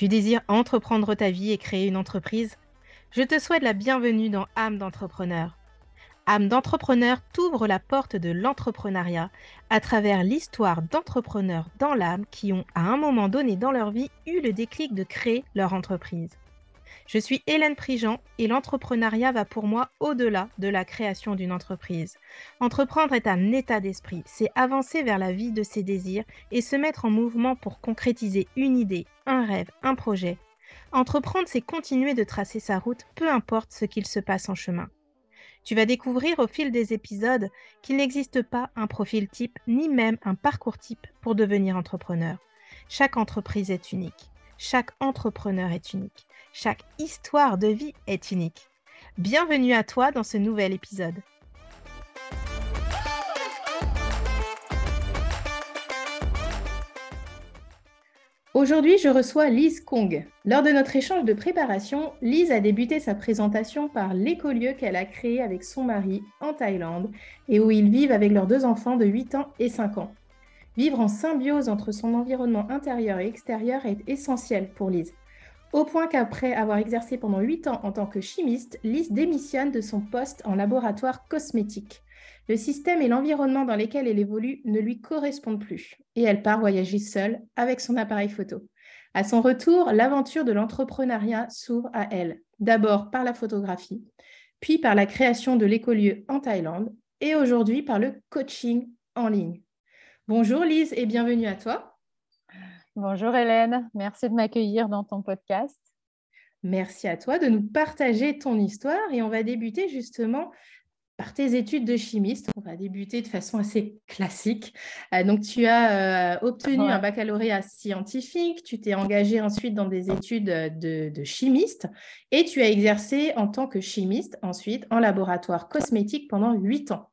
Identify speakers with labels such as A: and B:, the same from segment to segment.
A: Tu désires entreprendre ta vie et créer une entreprise? Je te souhaite la bienvenue dans âme d'entrepreneur. âme d'entrepreneur t'ouvre la porte de l'entrepreneuriat à travers l'histoire d'entrepreneurs dans l'âme qui ont à un moment donné dans leur vie eu le déclic de créer leur entreprise. Je suis Hélène Prigent et l'entrepreneuriat va pour moi au-delà de la création d'une entreprise. Entreprendre est un état d'esprit, c'est avancer vers la vie de ses désirs et se mettre en mouvement pour concrétiser une idée, un rêve, un projet. Entreprendre, c'est continuer de tracer sa route, peu importe ce qu'il se passe en chemin. Tu vas découvrir au fil des épisodes qu'il n'existe pas un profil type ni même un parcours type pour devenir entrepreneur. Chaque entreprise est unique. Chaque entrepreneur est unique. Chaque histoire de vie est unique. Bienvenue à toi dans ce nouvel épisode. Aujourd'hui, je reçois Lise Kong. Lors de notre échange de préparation, Lise a débuté sa présentation par l'écolieu qu'elle a créé avec son mari en Thaïlande et où ils vivent avec leurs deux enfants de 8 ans et 5 ans. Vivre en symbiose entre son environnement intérieur et extérieur est essentiel pour Lise. Au point qu'après avoir exercé pendant 8 ans en tant que chimiste, Lise démissionne de son poste en laboratoire cosmétique. Le système et l'environnement dans lesquels elle évolue ne lui correspondent plus et elle part voyager seule avec son appareil photo. À son retour, l'aventure de l'entrepreneuriat s'ouvre à elle, d'abord par la photographie, puis par la création de l'écolieu en Thaïlande et aujourd'hui par le coaching en ligne. Bonjour Lise et bienvenue à toi.
B: Bonjour Hélène, merci de m'accueillir dans ton podcast.
A: Merci à toi de nous partager ton histoire et on va débuter justement par tes études de chimiste. On va débuter de façon assez classique. Euh, donc, tu as euh, obtenu un baccalauréat scientifique, tu t'es engagé ensuite dans des études de, de, chimiste et tu as exercé en tant que chimiste ensuite en laboratoire cosmétique pendant huit ans.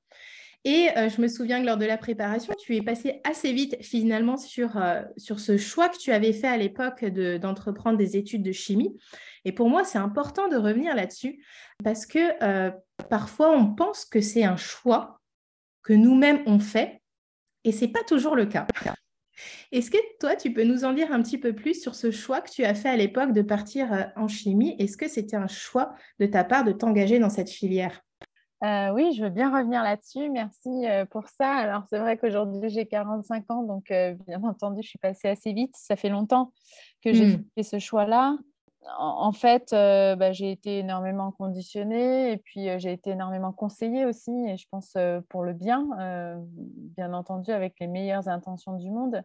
A: Et euh, je me souviens que lors de la préparation, tu es passé assez vite finalement sur, euh, sur ce choix que tu avais fait à l'époque d'entreprendre des études de chimie. Et pour moi, c'est important de revenir là-dessus parce que euh, parfois, on pense que c'est un choix que nous-mêmes on fait et ce n'est pas toujours le cas. Est-ce que toi, tu peux nous en dire un petit peu plus sur ce choix que tu as fait à l'époque de partir en chimie? Est-ce que c'était un choix de ta part de t'engager dans cette filière?
B: Euh, oui, je veux bien revenir là-dessus. Merci euh, pour ça. Alors, c'est vrai qu'aujourd'hui, j'ai 45 ans, donc euh, bien entendu, je suis passée assez vite. Ça fait longtemps que j'ai mmh. fait ce choix-là. En, fait, bah, j'ai été énormément conditionnée et puis j'ai été énormément conseillée aussi, et je pense pour le bien, bien entendu, avec les meilleures intentions du monde.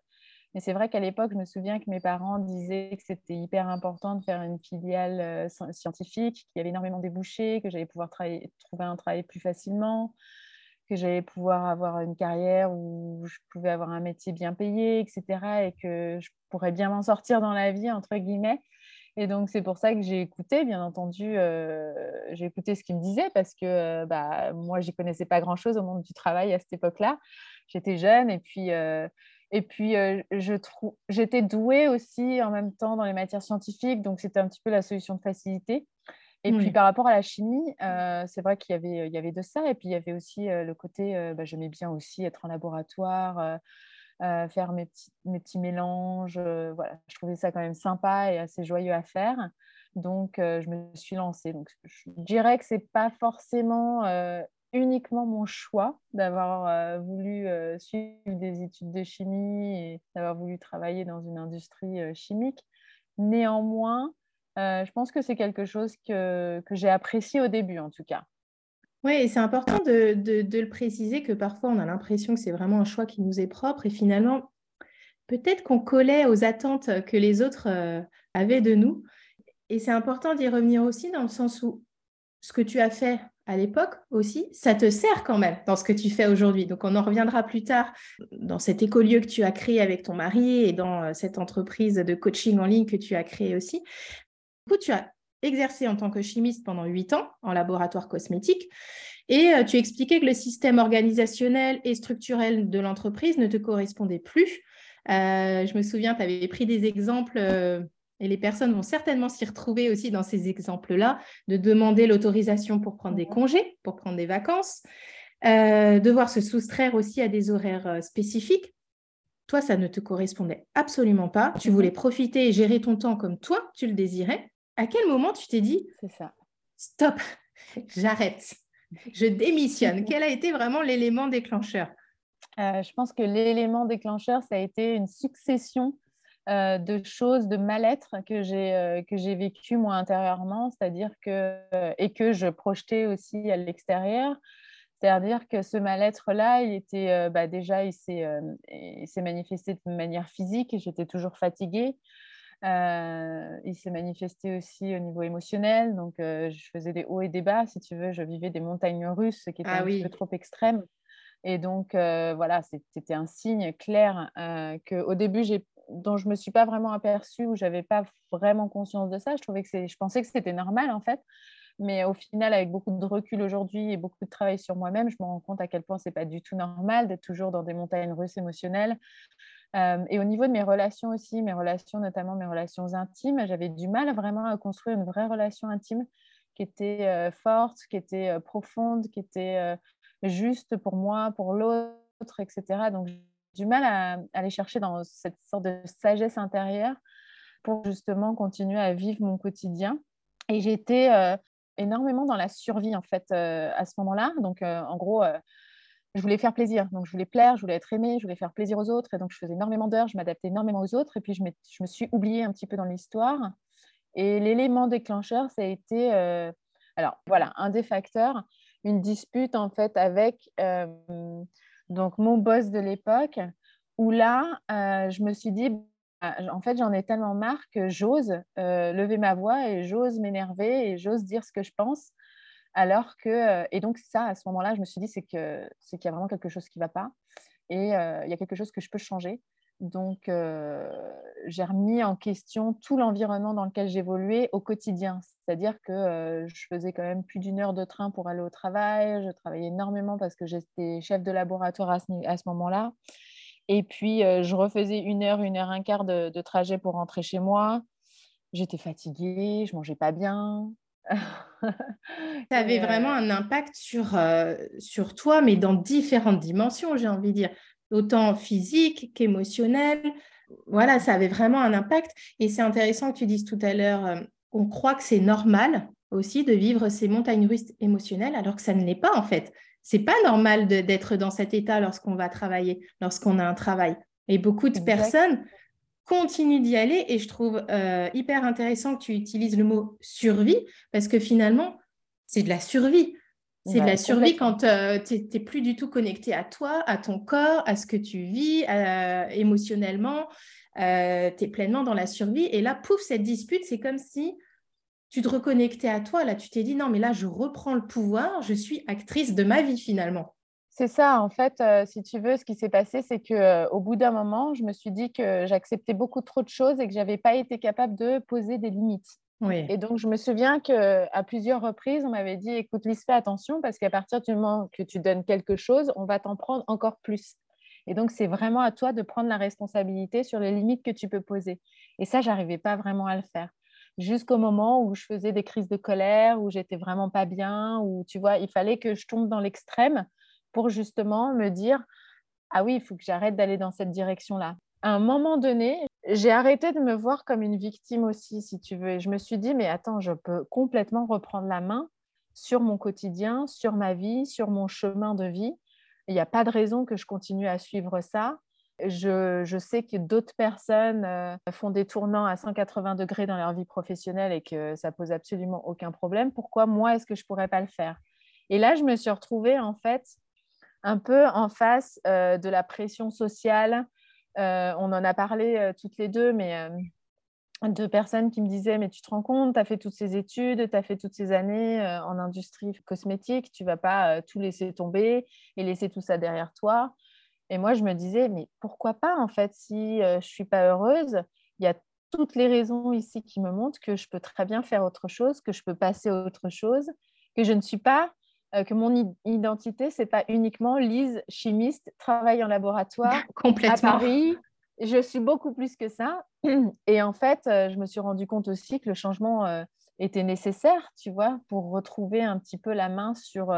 B: Mais c'est vrai qu'à l'époque, je me souviens que mes parents disaient que c'était hyper important de faire une filiale euh, scientifique, qu'il y avait énormément débouchés, que j'allais pouvoir trouver un travail plus facilement, que j'allais pouvoir avoir une carrière où je pouvais avoir un métier bien payé, etc. Et que je pourrais bien m'en sortir dans la vie, entre guillemets. Et donc, c'est pour ça que j'ai écouté, bien entendu, euh, j'ai écouté ce qu'ils me disaient parce que euh, bah, moi, je n'y connaissais pas grand-chose au monde du travail à cette époque-là. J'étais jeune et puis, et puis, euh, j'étais douée aussi en même temps dans les matières scientifiques, donc c'était un petit peu la solution de facilité. Et puis, par rapport à la chimie, euh, c'est vrai qu'il y avait, il y avait de ça. Et puis, il y avait aussi euh, le côté, bah, j'aimais bien aussi être en laboratoire, faire mes petits, mélanges. voilà, je trouvais ça quand même sympa et assez joyeux à faire. Donc, je me suis lancée. Donc, je dirais que ce n'est pas forcément uniquement mon choix d'avoir euh, voulu euh, suivre des études de chimie et d'avoir voulu travailler dans une industrie euh, chimique. Néanmoins, je pense que c'est quelque chose que, que j'ai apprécié au début, en tout cas.
A: Oui, et c'est important de, de, le préciser que parfois on a l'impression que c'est vraiment un choix qui nous est propre et finalement, peut-être qu'on collait aux attentes que les autres avaient de nous. Et c'est important d'y revenir aussi dans le sens où ce que tu as fait à l'époque aussi, ça te sert quand même dans ce que tu fais aujourd'hui. Donc, on en reviendra plus tard dans cet écolieu que tu as créé avec ton mari et dans euh, cette entreprise de coaching en ligne que tu as créée aussi. Du coup, tu as exercé en tant que chimiste pendant huit ans en laboratoire cosmétique et euh, tu expliquais que le système organisationnel et structurel de l'entreprise ne te correspondait plus. Euh, je me souviens, tu avais pris des exemples et les personnes vont certainement s'y retrouver aussi dans ces exemples-là, de demander l'autorisation pour prendre des congés, pour prendre des vacances, euh, devoir se soustraire aussi à des horaires euh, spécifiques. toi, ça ne te correspondait absolument pas. Tu mhm. voulais profiter et gérer ton temps comme toi, tu le désirais. À quel moment tu t'es dit
B: C'est ça.
A: Stop, j'arrête, je démissionne? Quel a été vraiment l'élément déclencheur?
B: Euh, Je pense que l'élément déclencheur, ça a été une succession euh, de choses, de mal-être que j'ai euh, que j'ai vécu moi intérieurement, c'est-à-dire que et que je projetais aussi à l'extérieur. C'est-à-dire que ce mal-être-là, il était bah, déjà, il s'est manifesté de manière physique. J'étais toujours fatiguée. Euh, il s'est manifesté aussi au niveau émotionnel. Donc, euh, je faisais des hauts et des bas, si tu veux. Je vivais des montagnes russes qui étaient ah un peu trop extrêmes. Et donc, euh, voilà, c'était un signe clair qu'au début, dont je ne me suis pas vraiment aperçue, ou je n'avais pas vraiment conscience de ça. Je, trouvais que je pensais que c'était normal, en fait. Mais au final, avec beaucoup de recul aujourd'hui et beaucoup de travail sur moi-même, je me rends compte à quel point ce n'est pas du tout normal d'être toujours dans des montagnes russes émotionnelles. Euh, et au niveau de mes relations aussi, mes relations, notamment mes relations intimes, j'avais du mal vraiment à construire une vraie relation intime qui était euh, forte, qui était euh, profonde, qui était juste pour moi, pour l'autre, etc. Donc, j'ai du mal à, aller chercher dans cette sorte de sagesse intérieure pour justement continuer à vivre mon quotidien. Et j'étais énormément dans la survie, en fait, à ce moment-là. Donc, en gros, je voulais faire plaisir. Donc, je voulais plaire, je voulais être aimée, je voulais faire plaisir aux autres. Et donc, je faisais énormément d'heures, je m'adaptais énormément aux autres. Et puis, je, me suis oubliée un petit peu dans l'histoire. Et l'élément déclencheur, ça a été, euh, alors voilà, un des facteurs, une dispute en fait avec euh, donc mon boss de l'époque, où là, euh, je me suis dit, bah, en fait, j'en ai tellement marre que j'ose lever ma voix et j'ose m'énerver et j'ose dire ce que je pense. Alors que, euh, et donc ça, à ce moment-là, je me suis dit, c'est qu'il y a vraiment quelque chose qui ne va pas et euh, il y a quelque chose que je peux changer. Donc, euh, j'ai remis en question tout l'environnement dans lequel j'évoluais au quotidien. C'est-à-dire que je faisais quand même plus d'une heure de train pour aller au travail. Je travaillais énormément parce que j'étais chef de laboratoire à ce, moment-là. Et puis, je refaisais une heure, une heure, un quart de, de trajet pour rentrer chez moi. J'étais fatiguée, je mangeais pas bien,
A: ça avait vraiment un impact sur, euh, sur toi, mais dans différentes dimensions, j'ai envie de dire, autant physique qu'émotionnel. Voilà, ça avait vraiment un impact. Et c'est intéressant que tu dises tout à l'heure, euh, on croit que c'est normal aussi de vivre ces montagnes russes émotionnelles, alors que ça ne l'est pas en fait. C'est pas normal d'être dans cet état lorsqu'on va travailler, lorsqu'on a un travail. Et beaucoup de personnes continue d'y aller et je trouve euh, hyper intéressant que tu utilises le mot survie parce que finalement, c'est de la survie. C'est de la survie quand euh, tu n'es plus du tout connecté à toi, à ton corps, à ce que tu vis euh, émotionnellement. tu es pleinement dans la survie. Et là, pouf, cette dispute, c'est comme si tu te reconnectais à toi. Là, tu t'es dit, non, mais là, je reprends le pouvoir, je suis actrice de ma vie finalement.
B: C'est ça, en fait, euh, si tu veux, ce qui s'est passé, c'est que euh, au bout d'un moment, je me suis dit que j'acceptais beaucoup trop de choses et que j'avais pas été capable de poser des limites. Et donc, je me souviens qu'à plusieurs reprises, on m'avait dit écoute, Lise, fais attention parce qu'à partir du moment que tu donnes quelque chose, on va t'en prendre encore plus. Et donc, c'est vraiment à toi de prendre la responsabilité sur les limites que tu peux poser. Et ça, j'arrivais pas vraiment à le faire. Jusqu'au moment où je faisais des crises de colère, où j'étais vraiment pas bien, où tu vois, il fallait que je tombe dans l'extrême pour justement me dire ah oui, il faut que j'arrête d'aller dans cette direction-là. À un moment donné, j'ai arrêté de me voir comme une victime aussi, si tu veux. Et je me suis dit, mais attends, je peux complètement reprendre la main sur mon quotidien, sur ma vie, sur mon chemin de vie. Il n'y a pas de raison que je continue à suivre ça. Je, je sais que d'autres personnes euh, font des tournants à 180 degrés dans leur vie professionnelle et que ça pose absolument aucun problème. Pourquoi moi, est-ce que je ne pourrais pas le faire? Et là, je me suis retrouvée en fait un peu en face euh, de la pression sociale. Euh, on en a parlé euh, toutes les deux, mais de personnes qui me disaient Mais tu te rends compte, tu as fait toutes ces études, tu as fait toutes ces années en industrie cosmétique, tu vas pas tout laisser tomber et laisser tout ça derrière toi. Et moi, je me disais Mais pourquoi pas, en fait, si je suis pas heureuse, il y a toutes les raisons ici qui me montrent que je peux très bien faire autre chose, que je peux passer à autre chose, que je ne suis pas que mon identité, c'est pas uniquement Lise, chimiste, travaille en laboratoire à Paris. Je suis beaucoup plus que ça. Et en fait, euh, je me suis rendu compte aussi que le changement euh, était nécessaire, tu vois, pour retrouver un petit peu la main sur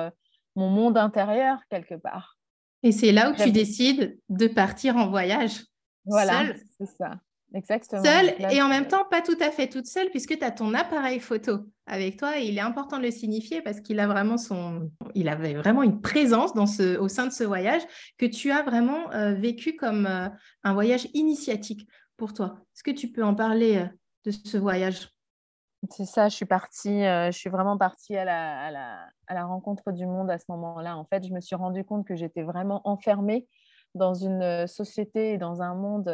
B: mon monde intérieur quelque part.
A: Et c'est là où tu décides de partir en voyage.
B: Voilà, c'est ça. Exactement.
A: Seule et en même temps pas tout à fait toute seule puisque tu as ton appareil photo avec toi et il est important de le signifier parce qu'il a vraiment son il avait vraiment une présence dans ce au sein de ce voyage que tu as vraiment euh, vécu comme euh, un voyage initiatique pour toi. Est-ce que tu peux en parler euh, de ce voyage?
B: C'est ça, je suis partie je suis vraiment partie à la, à, la, à la rencontre du monde à ce moment-là. En fait, je me suis rendu compte que j'étais vraiment enfermée dans une société et dans un monde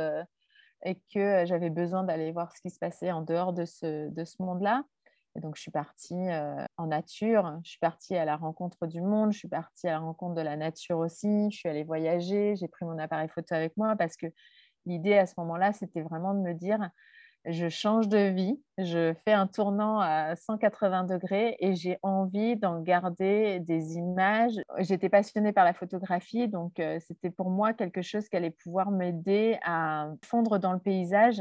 B: et que j'avais besoin d'aller voir ce qui se passait en dehors de ce, de ce monde-là. Et donc, je suis partie en nature, je suis partie à la rencontre du monde, je suis partie à la rencontre de la nature aussi, je suis allée voyager, j'ai pris mon appareil photo avec moi parce que l'idée à ce moment-là, c'était vraiment de me dire, je change de vie, je fais un tournant à 180 degrés et j'ai envie d'en garder des images. J'étais passionnée par la photographie, donc euh, c'était pour moi quelque chose qui allait pouvoir m'aider à fondre dans le paysage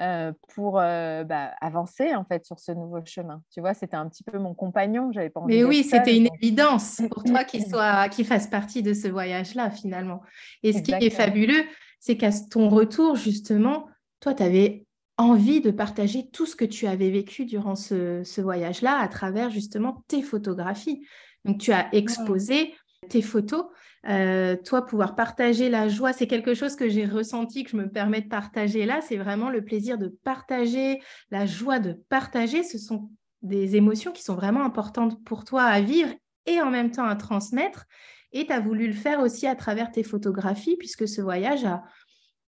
B: euh, pour euh, bah, avancer en fait sur ce nouveau chemin. Tu vois, c'était un petit peu mon compagnon. J'avais pas
A: envie. Mais oui, c'était une évidence pour toi qu'il soit, qu'il fasse partie de ce voyage-là finalement. Et ce qui est fabuleux, c'est qu'à ton retour justement, toi, tu avais envie de partager tout ce que tu avais vécu durant ce, voyage-là à travers justement tes photographies. Donc, tu as exposé tes photos. Euh, toi, pouvoir partager la joie, c'est quelque chose que j'ai ressenti, que je me permets de partager là. C'est vraiment le plaisir de partager, la joie de partager. Ce sont des émotions qui sont vraiment importantes pour toi à vivre et en même temps à transmettre. Et tu as voulu le faire aussi à travers tes photographies, puisque ce voyage a,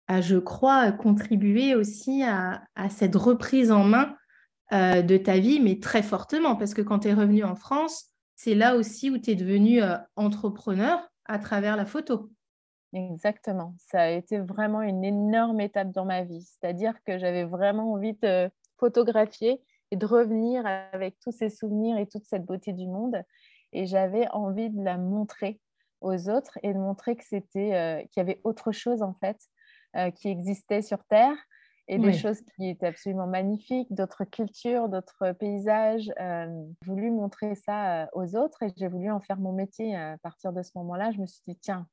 A: je crois, contribuer aussi à, cette reprise en main euh, de ta vie, mais très fortement, parce que quand tu es revenu en France, c'est là aussi où tu es devenu euh, entrepreneur à travers la photo.
B: Exactement. Ça a été vraiment une énorme étape dans ma vie. C'est-à-dire que j'avais vraiment envie de photographier et de revenir avec tous ces souvenirs et toute cette beauté du monde. Et j'avais envie de la montrer aux autres et de montrer que c'était euh, qu'il y avait autre chose en fait euh, qui existaient sur Terre et des choses qui étaient absolument magnifiques, d'autres cultures, d'autres paysages. Euh, j'ai voulu montrer ça euh, aux autres et j'ai voulu en faire mon métier. À partir de ce moment-là, je me suis dit, tiens,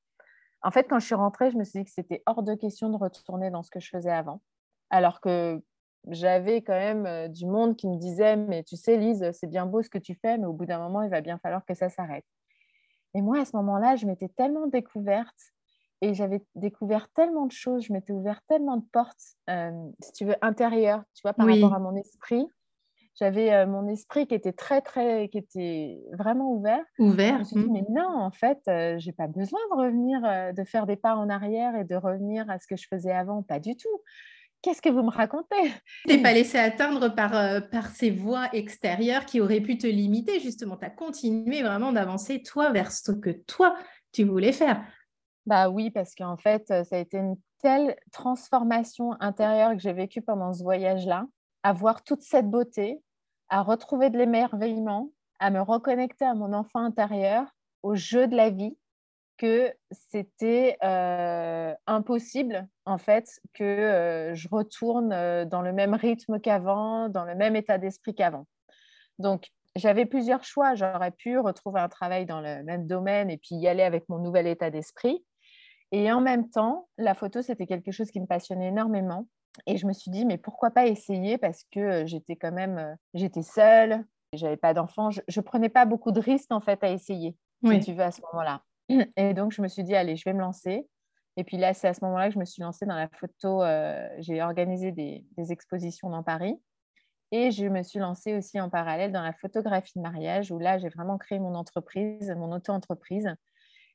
B: en fait, quand je suis rentrée, je me suis dit que c'était hors de question de retourner dans ce que je faisais avant. Alors que j'avais quand même du monde qui me disait, mais tu sais, Lise, c'est bien beau ce que tu fais, mais au bout d'un moment, il va bien falloir que ça s'arrête. Et moi, à ce moment-là, je m'étais tellement découverte et j'avais découvert tellement de choses, je m'étais ouvert tellement de portes, euh, si tu veux, intérieures, tu vois, par rapport à mon esprit. J'avais euh, mon esprit qui était très, très, qui était vraiment ouvert.
A: Ouvert.
B: Je me suis dit, mmh. mais non, en fait, euh, j'ai pas besoin de revenir, de faire des pas en arrière et de revenir à ce que je faisais avant. Pas du tout. Qu'est-ce que vous me racontez?
A: Tu n'es pas laissé atteindre par, par ces voies extérieures qui auraient pu te limiter. Justement, tu as continué vraiment d'avancer, toi, vers ce que toi, tu voulais faire.
B: Bah oui, parce qu'en fait, ça a été une telle transformation intérieure que j'ai vécue pendant ce voyage-là, à voir toute cette beauté, à retrouver de l'émerveillement, à me reconnecter à mon enfant intérieur, au jeu de la vie, que c'était impossible en fait que je retourne dans le même rythme qu'avant, dans le même état d'esprit qu'avant. Donc j'avais plusieurs choix. J'aurais pu retrouver un travail dans le même domaine et puis y aller avec mon nouvel état d'esprit. Et en même temps, la photo, c'était quelque chose qui me passionnait énormément. Et je me suis dit, mais pourquoi pas essayer? Parce que euh, j'étais quand même, euh, j'étais seule, j'avais pas d'enfant, je, ne prenais pas beaucoup de risques en fait à essayer, si tu veux, à ce moment-là. Et donc, je me suis dit, allez, je vais me lancer. Et puis là, c'est à ce moment-là que je me suis lancée dans la photo. Euh, j'ai organisé des, des, expositions dans Paris. Et je me suis lancée aussi en parallèle dans la photographie de mariage, où là, j'ai vraiment créé mon entreprise, mon auto-entreprise,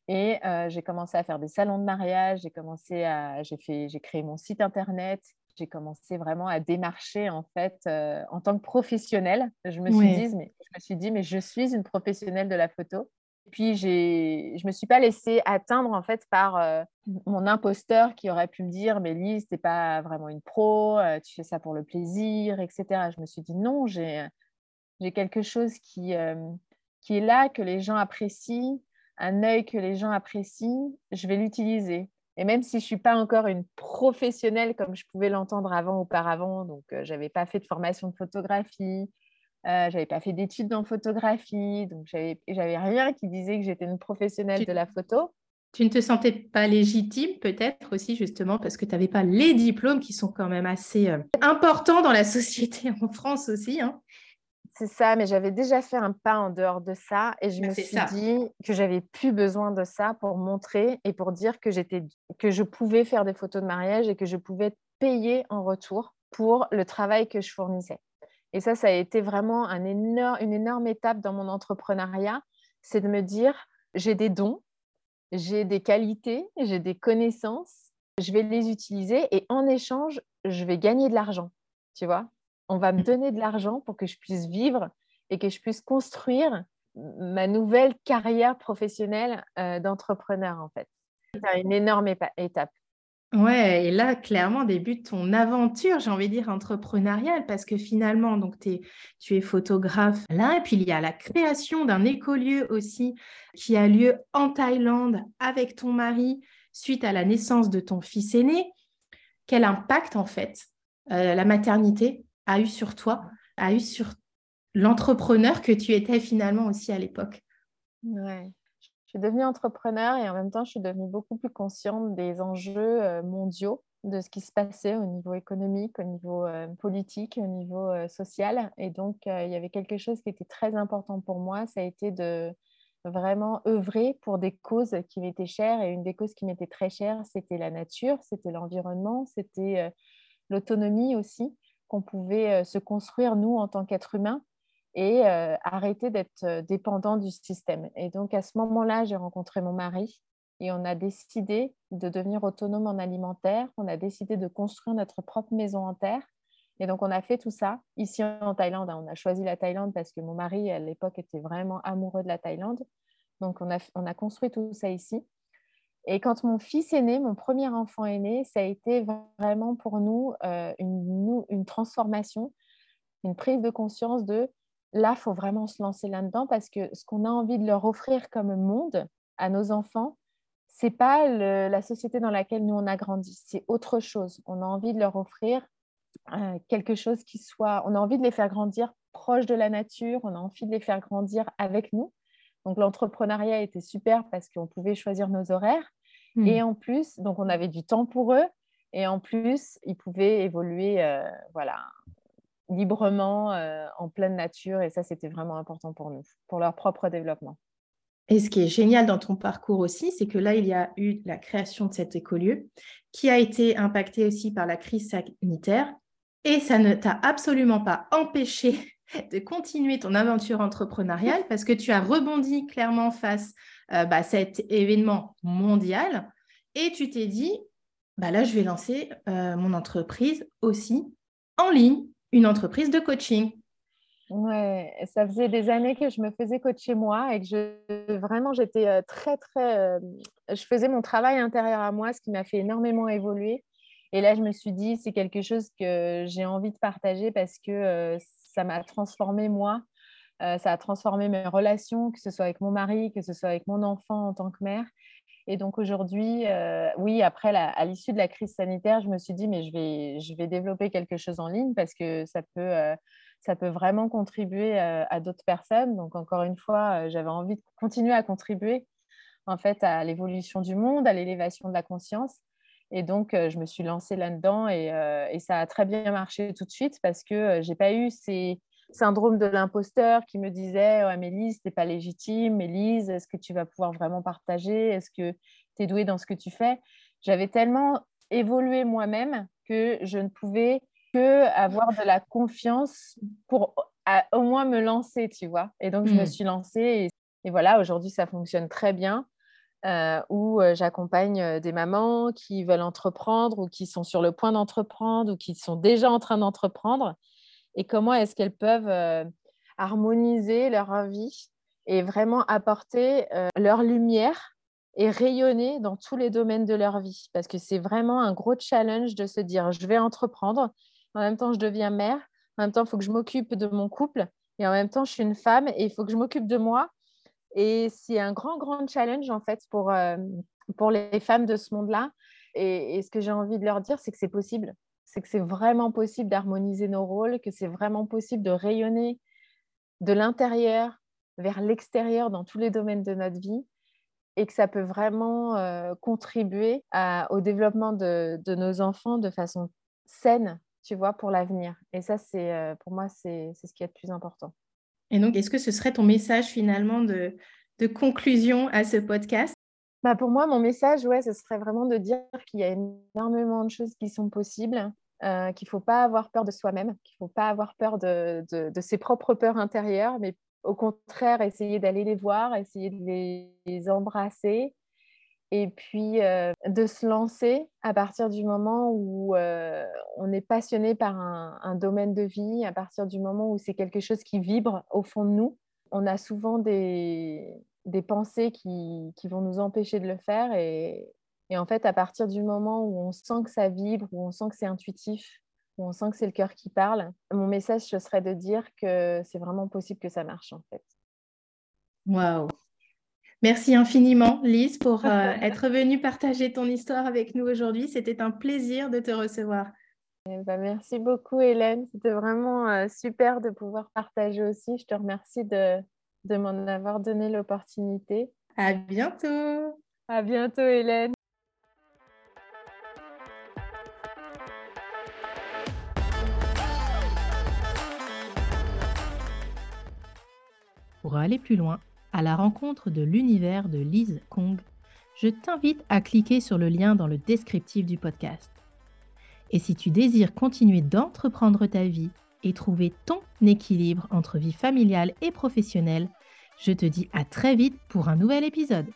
B: et euh, j'ai commencé à faire des salons de mariage, j'ai commencé à, j'ai fait, j'ai créé mon site internet, j'ai commencé vraiment à démarcher en fait euh, en tant que professionnelle. Je me suis dit, mais je me suis dit, mais je suis une professionnelle de la photo. Et puis j'ai, je me suis pas laissée atteindre en fait par euh, mon imposteur qui aurait pu me dire, mais Lise, t'es pas vraiment une pro, tu fais ça pour le plaisir, etc. Je me suis dit non, j'ai, j'ai quelque chose qui, qui est là que les gens apprécient un œil que les gens apprécient, je vais l'utiliser. Et même si je ne suis pas encore une professionnelle comme je pouvais l'entendre avant, auparavant, donc euh, je n'avais pas fait de formation de photographie, euh, je n'avais pas fait d'études en photographie, donc j'avais, rien qui disait que j'étais une professionnelle de la photo.
A: Tu ne te sentais pas légitime peut-être aussi justement parce que tu n'avais pas les diplômes qui sont quand même assez euh, importants dans la société en France aussi. Hein.
B: C'est ça, mais j'avais déjà fait un pas en dehors de ça et je bah, me suis dit que j'avais plus besoin de ça pour montrer et pour dire que j'étais que je pouvais faire des photos de mariage et que je pouvais payer en retour pour le travail que je fournissais. Et ça, ça a été vraiment un énorme, une énorme étape dans mon entrepreneuriat, c'est de me dire j'ai des dons, j'ai des qualités, j'ai des connaissances, je vais les utiliser et en échange, je vais gagner de l'argent. Tu vois? On va me mmh. donner de l'argent pour que je puisse vivre et que je puisse construire ma nouvelle carrière professionnelle euh, d'entrepreneur, en fait. C'est une énorme étape.
A: Ouais, et là, clairement, débute ton aventure, j'ai envie de dire, entrepreneuriale, parce que finalement, donc, tu es photographe là, et puis il y a la création d'un écolieu aussi qui a lieu en Thaïlande avec ton mari suite à la naissance de ton fils aîné. Quel impact, en fait, euh, la maternité? A eu sur toi, a eu sur l'entrepreneur que tu étais finalement aussi à l'époque
B: Ouais. Je suis devenue entrepreneur et en même temps, je suis devenue beaucoup plus consciente des enjeux euh, mondiaux, de ce qui se passait au niveau économique, au niveau euh, politique, au niveau euh, social. Et donc, il y avait quelque chose qui était très important pour moi, ça a été de vraiment œuvrer pour des causes qui m'étaient chères. Et une des causes qui m'était très chère, c'était la nature, c'était l'environnement, c'était l'autonomie aussi qu'on pouvait euh, se construire, nous, en tant qu'êtres humains, et euh, arrêter d'être euh, dépendant du système. Et donc, à ce moment-là, j'ai rencontré mon mari et on a décidé de devenir autonome en alimentaire. On a décidé de construire notre propre maison en terre. Et donc, on a fait tout ça ici en Thaïlande. On a choisi la Thaïlande parce que mon mari, à l'époque, était vraiment amoureux de la Thaïlande. Donc, on a construit tout ça ici. Et quand mon fils est né, mon premier enfant est né, ça a été vraiment pour nous euh, une, transformation, une prise de conscience de là, il faut vraiment se lancer là-dedans parce que ce qu'on a envie de leur offrir comme monde à nos enfants, c'est pas la société dans laquelle nous on a grandi, c'est autre chose. On a envie de leur offrir euh, quelque chose qui soit, on a envie de les faire grandir proche de la nature, on a envie de les faire grandir avec nous. Donc l'entrepreneuriat était super parce qu'on pouvait choisir nos horaires, et hmm. en plus, donc on avait du temps pour eux. Et en plus, ils pouvaient évoluer euh, voilà, librement euh, en pleine nature. Et ça, c'était vraiment important pour nous, pour leur propre développement.
A: Et ce qui est génial dans ton parcours aussi, c'est que là, il y a eu la création de cet écolieu qui a été impacté aussi par la crise sanitaire. Et ça ne t'a absolument pas empêché de continuer ton aventure entrepreneuriale parce que tu as rebondi clairement face euh, bah, cet événement mondial et tu t'es dit, bah là, je vais lancer euh, mon entreprise aussi en ligne, une entreprise de coaching.
B: Ouais, ça faisait des années que je me faisais coacher moi et que je, vraiment j'étais euh, très très, je faisais mon travail intérieur à moi, ce qui m'a fait énormément évoluer. Et là, je me suis dit, c'est quelque chose que j'ai envie de partager parce que ça m'a transformé moi. Euh, ça a transformé mes relations, que ce soit avec mon mari, que ce soit avec mon enfant en tant que mère. Et donc aujourd'hui, euh, oui, après, à l'issue de la crise sanitaire, je me suis dit, mais je vais, je vais développer quelque chose en ligne parce que ça peut, euh, ça peut vraiment contribuer à d'autres personnes. Donc encore une fois, j'avais envie de continuer à contribuer en fait à l'évolution du monde, à l'élévation de la conscience. Et donc, je me suis lancée là-dedans et, ça a très bien marché tout de suite parce que j'ai pas eu ces, syndrome de l'imposteur qui me disait ouais, Mélise, t'es pas légitime, Mélise, est-ce que tu vas pouvoir vraiment partager? Est-ce que tu es douée dans ce que tu fais? J'avais tellement évolué moi-même que je ne pouvais que avoir de la confiance pour au moins me lancer, tu vois? Et donc, je me hmm. suis lancée et, voilà, aujourd'hui, ça fonctionne très bien. Euh, où euh, j'accompagne euh, des mamans qui veulent entreprendre ou qui sont sur le point d'entreprendre ou qui sont déjà en train d'entreprendre et comment est-ce qu'elles peuvent euh, harmoniser leur vie et vraiment apporter euh, leur lumière et rayonner dans tous les domaines de leur vie? Parce que c'est vraiment un gros challenge de se dire, je vais entreprendre, en même temps, je deviens mère, en même temps, il faut que je m'occupe de mon couple, et en même temps, je suis une femme, et il faut que je m'occupe de moi. Et c'est un grand, grand challenge, en fait, pour, euh, pour les femmes de ce monde-là. et, ce que j'ai envie de leur dire, c'est que c'est possible c'est que c'est vraiment possible d'harmoniser nos rôles, que c'est vraiment possible de rayonner de l'intérieur vers l'extérieur dans tous les domaines de notre vie. et que ça peut vraiment contribuer au développement de, nos enfants de façon saine, tu vois, pour l'avenir. Et ça, c'est pour moi, c'est ce qui est le plus important.
A: Et donc, est-ce que ce serait ton message finalement de conclusion à ce podcast?
B: Bah Pour moi, mon message, ouais, ce serait vraiment de dire qu'il y a énormément de choses qui sont possibles, euh, qu'il ne faut pas avoir peur de soi-même, qu'il ne faut pas avoir peur de, ses propres peurs intérieures, mais au contraire, essayer d'aller les voir, essayer de les, embrasser et puis euh, de se lancer à partir du moment où euh, on est passionné par un, domaine de vie, à partir du moment où c'est quelque chose qui vibre au fond de nous. On a souvent des, des pensées qui, qui, vont nous empêcher de le faire et, et en fait, à partir du moment où on sent que ça vibre, où on sent que c'est intuitif, où on sent que c'est le cœur qui parle, mon message, ce serait de dire que c'est vraiment possible que ça marche en fait.
A: Waouh Merci infiniment, Lise, pour euh, être venue partager ton histoire avec nous aujourd'hui. C'était un plaisir de te recevoir.
B: Eh ben, merci beaucoup, Hélène. C'était vraiment euh, super de pouvoir partager aussi. Je te remercie de, de m'en avoir donné l'opportunité.
A: À bientôt.
B: À bientôt, Hélène.
A: Pour aller plus loin, à la rencontre de l'univers de Lise Kong, je t'invite à cliquer sur le lien dans le descriptif du podcast. Et si tu désires continuer d'entreprendre ta vie et trouver ton équilibre entre vie familiale et professionnelle, je te dis à très vite pour un nouvel épisode.